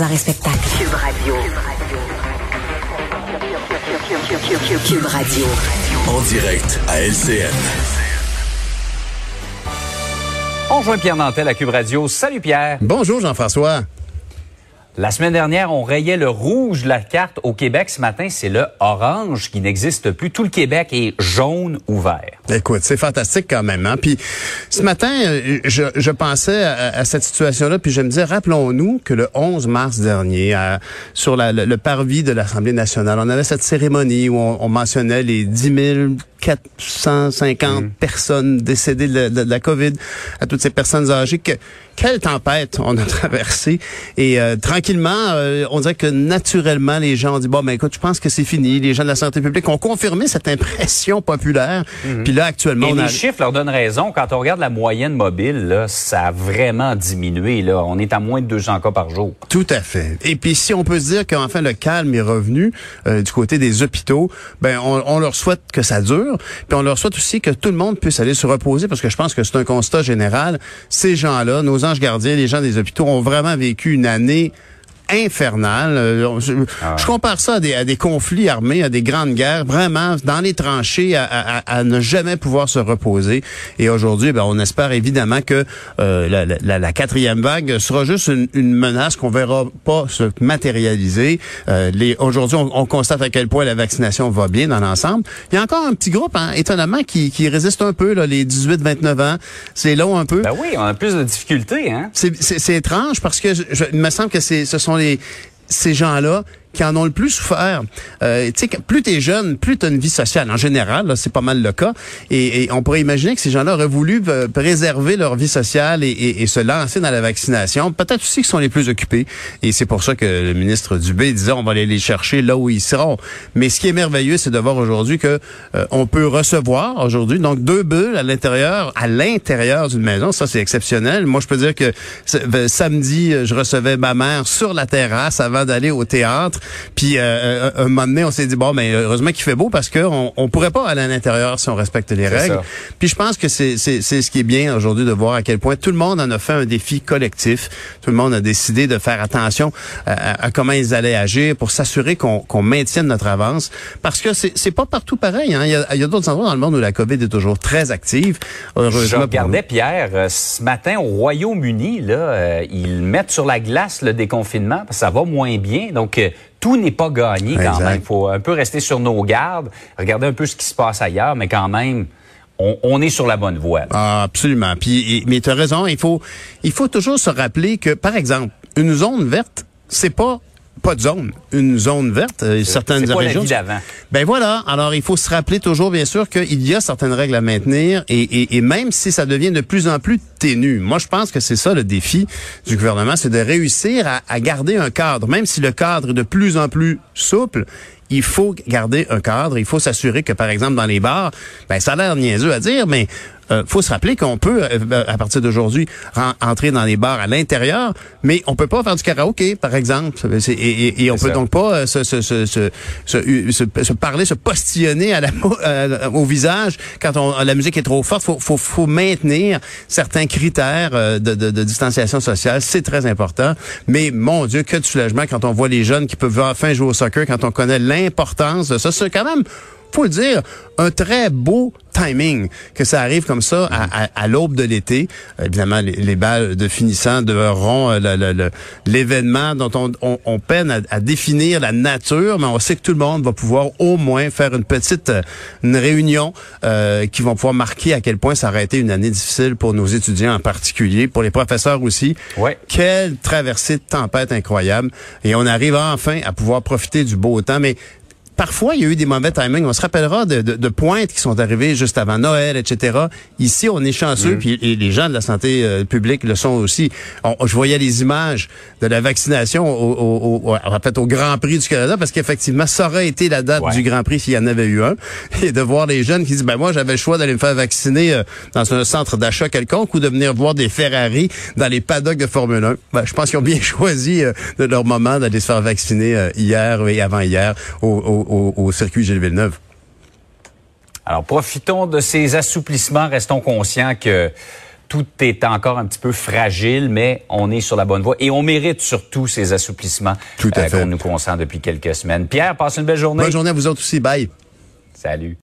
Arrêt spectacle. Cube Radio. Cube Radio. En direct à LCN. On joint Pierre Nantel à Cube Radio. Salut Pierre. Bonjour Jean-François. La semaine dernière, on rayait le rouge de la carte au Québec. Ce matin, c'est le orange qui n'existe plus. Tout le Québec est jaune ou vert. Écoute, c'est fantastique quand même. Hein? Puis ce matin, euh, je, je pensais à, à cette situation-là, puis je me disais, rappelons-nous que le 11 mars dernier, à- sur la- le, le parvis de l'Assemblée nationale, on avait cette cérémonie où on, on mentionnait les 10 450 personnes décédées de, de- de la COVID, à toutes ces personnes âgées. Que, quelle tempête on a traversée. Et euh, tranquillement, euh, on dirait que naturellement, les gens ont dit, bon, ben écoute, je pense que c'est fini. Les gens de la santé publique ont confirmé cette impression populaire. Puis là, actuellement, Et on les a... chiffres leur donnent raison. Quand on regarde la moyenne mobile, là, ça a vraiment diminué. Là. On est à moins de 200 cas par jour. Tout à fait. Et puis si on peut se dire qu'enfin le calme est revenu euh, du côté des hôpitaux, ben on, on leur souhaite que ça dure, puis on leur souhaite aussi que tout le monde puisse aller se reposer parce que je pense que c'est un constat général. Ces gens-là, nos les gens des hôpitaux ont vraiment vécu une année infernale. Euh, Je, je compare ça à des, à des conflits armés, à des grandes guerres, vraiment dans les tranchées, à, à- à ne jamais pouvoir se reposer. Et aujourd'hui, ben, on espère évidemment que euh, la, la- la quatrième vague sera juste une, une menace qu'on verra pas se matérialiser. Euh, les- aujourd'hui, on, on constate à quel point la vaccination va bien dans l'ensemble. Il y a encore un petit groupe, hein, étonnamment, qui, qui résiste un peu, là, les 18-29 ans. C'est long un peu. Ben oui, on a plus de difficultés. Hein? C'est- étrange parce que je, je- il me semble que ce sont ces gens-là qui en ont le plus souffert. Euh, tu plus t'es jeune, plus t'as une vie sociale. En général, c'est pas mal le cas. Et, et on pourrait imaginer que ces gens-là auraient voulu euh, préserver leur vie sociale et, et- et se lancer dans la vaccination. Peut-être aussi qu'ils sont les plus occupés. Et c'est pour ça que le ministre Dubé disait on va aller les chercher là où ils seront. Mais ce qui est merveilleux, c'est de voir aujourd'hui que euh, on peut recevoir aujourd'hui donc deux bulles à l'intérieur, à l'intérieur d'une maison. Ça, c'est exceptionnel. Moi, je peux dire que euh, samedi, je recevais ma mère sur la terrasse avant d'aller au théâtre. Puis euh, euh, un moment donné, on s'est dit bon, mais heureusement qu'il fait beau parce que on, on pourrait pas aller à l'intérieur si on respecte les règles. ça. Puis je pense que c'est c'est c'est ce qui est bien aujourd'hui de voir à quel point tout le monde en a fait un défi collectif. Tout le monde a décidé de faire attention à, à- comment ils allaient agir pour s'assurer qu'on qu'on maintienne notre avance. Parce que c'est c'est pas partout pareil. Hein. Il y a, a d'autres endroits dans le monde où la COVID est toujours très active. Je Heureusement. regardais Pierre euh, ce matin au Royaume-Uni, là, euh, ils mettent sur la glace le déconfinement parce que ça va moins bien. Donc euh, tout n'est pas gagné quand Exact. même. Il faut un peu rester sur nos gardes, regarder un peu ce qui se passe ailleurs, mais quand même, on, on est sur la bonne voie. là. Ah, absolument. Puis, mais tu as raison, il faut, il faut toujours se rappeler que, par exemple, une zone verte, c'est pas pas de zone. Une zone verte, euh, certaines la régions. vie. Ben voilà. Alors, il faut se rappeler toujours, bien sûr, qu'il y a certaines règles à maintenir et, et, et même si ça devient de plus en plus ténu. Moi, je pense que c'est ça le défi du gouvernement, c'est de réussir à, à garder un cadre. Même si le cadre est de plus en plus souple, il faut garder un cadre. Il faut s'assurer que, par exemple, dans les bars, ben ça a l'air niaiseux à dire, mais euh, faut se rappeler qu'on peut, euh, à partir d'aujourd'hui, entrer dans les bars à l'intérieur, mais on peut pas faire du karaoké, par exemple. Et, et- et on peut ça. donc pas euh, se, se, se, se, se- se- se parler, se postillonner à la, euh, au visage quand on, la musique est trop forte. Faut, faut, faut maintenir certains critères de, de, de distanciation sociale. C'est très important. Mais mon Dieu, que de soulagement quand on voit les jeunes qui peuvent enfin jouer au soccer, quand on connaît l'importance de ça. C'est quand même faut le dire, un très beau timing que ça arrive comme ça à, à- à l'aube de l'été. Évidemment, les, les balles de finissant deveront euh, l'événement dont on, on- on peine à, à définir la nature, mais on sait que tout le monde va pouvoir au moins faire une petite une réunion euh, qui vont pouvoir marquer à quel point ça aurait été une année difficile pour nos étudiants en particulier, pour les professeurs aussi. Ouais. Quelle traversée de tempête incroyable. Et on arrive enfin à pouvoir profiter du beau temps, mais parfois, il y a eu des mauvais timings. On se rappellera de, de, de pointes qui sont arrivées juste avant Noël, etc. Ici, on est chanceux, Mm. puis et les gens de la santé euh, publique le sont aussi. On- je voyais les images de la vaccination au, au, au- en fait, au Grand Prix du Canada, parce qu'effectivement, ça aurait été la date Ouais. du Grand Prix s'il y en avait eu un. Et de voir les jeunes qui disent, ben moi, j'avais le choix d'aller me faire vacciner euh, dans un centre d'achat quelconque ou de venir voir des Ferrari dans les paddocks de Formule 1. Ben, je pense qu'ils ont bien choisi euh, de leur moment d'aller se faire vacciner hier et avant-hier au, au, au, au circuit Gilles Villeneuve. Alors, profitons de ces assouplissements. Restons conscients que tout est encore un petit peu fragile, mais on est sur la bonne voie et on mérite surtout ces assouplissements Tout à euh, qu'on nous consent depuis quelques semaines. Pierre, passe une belle journée. Bonne journée à vous autres aussi. Bye. Salut.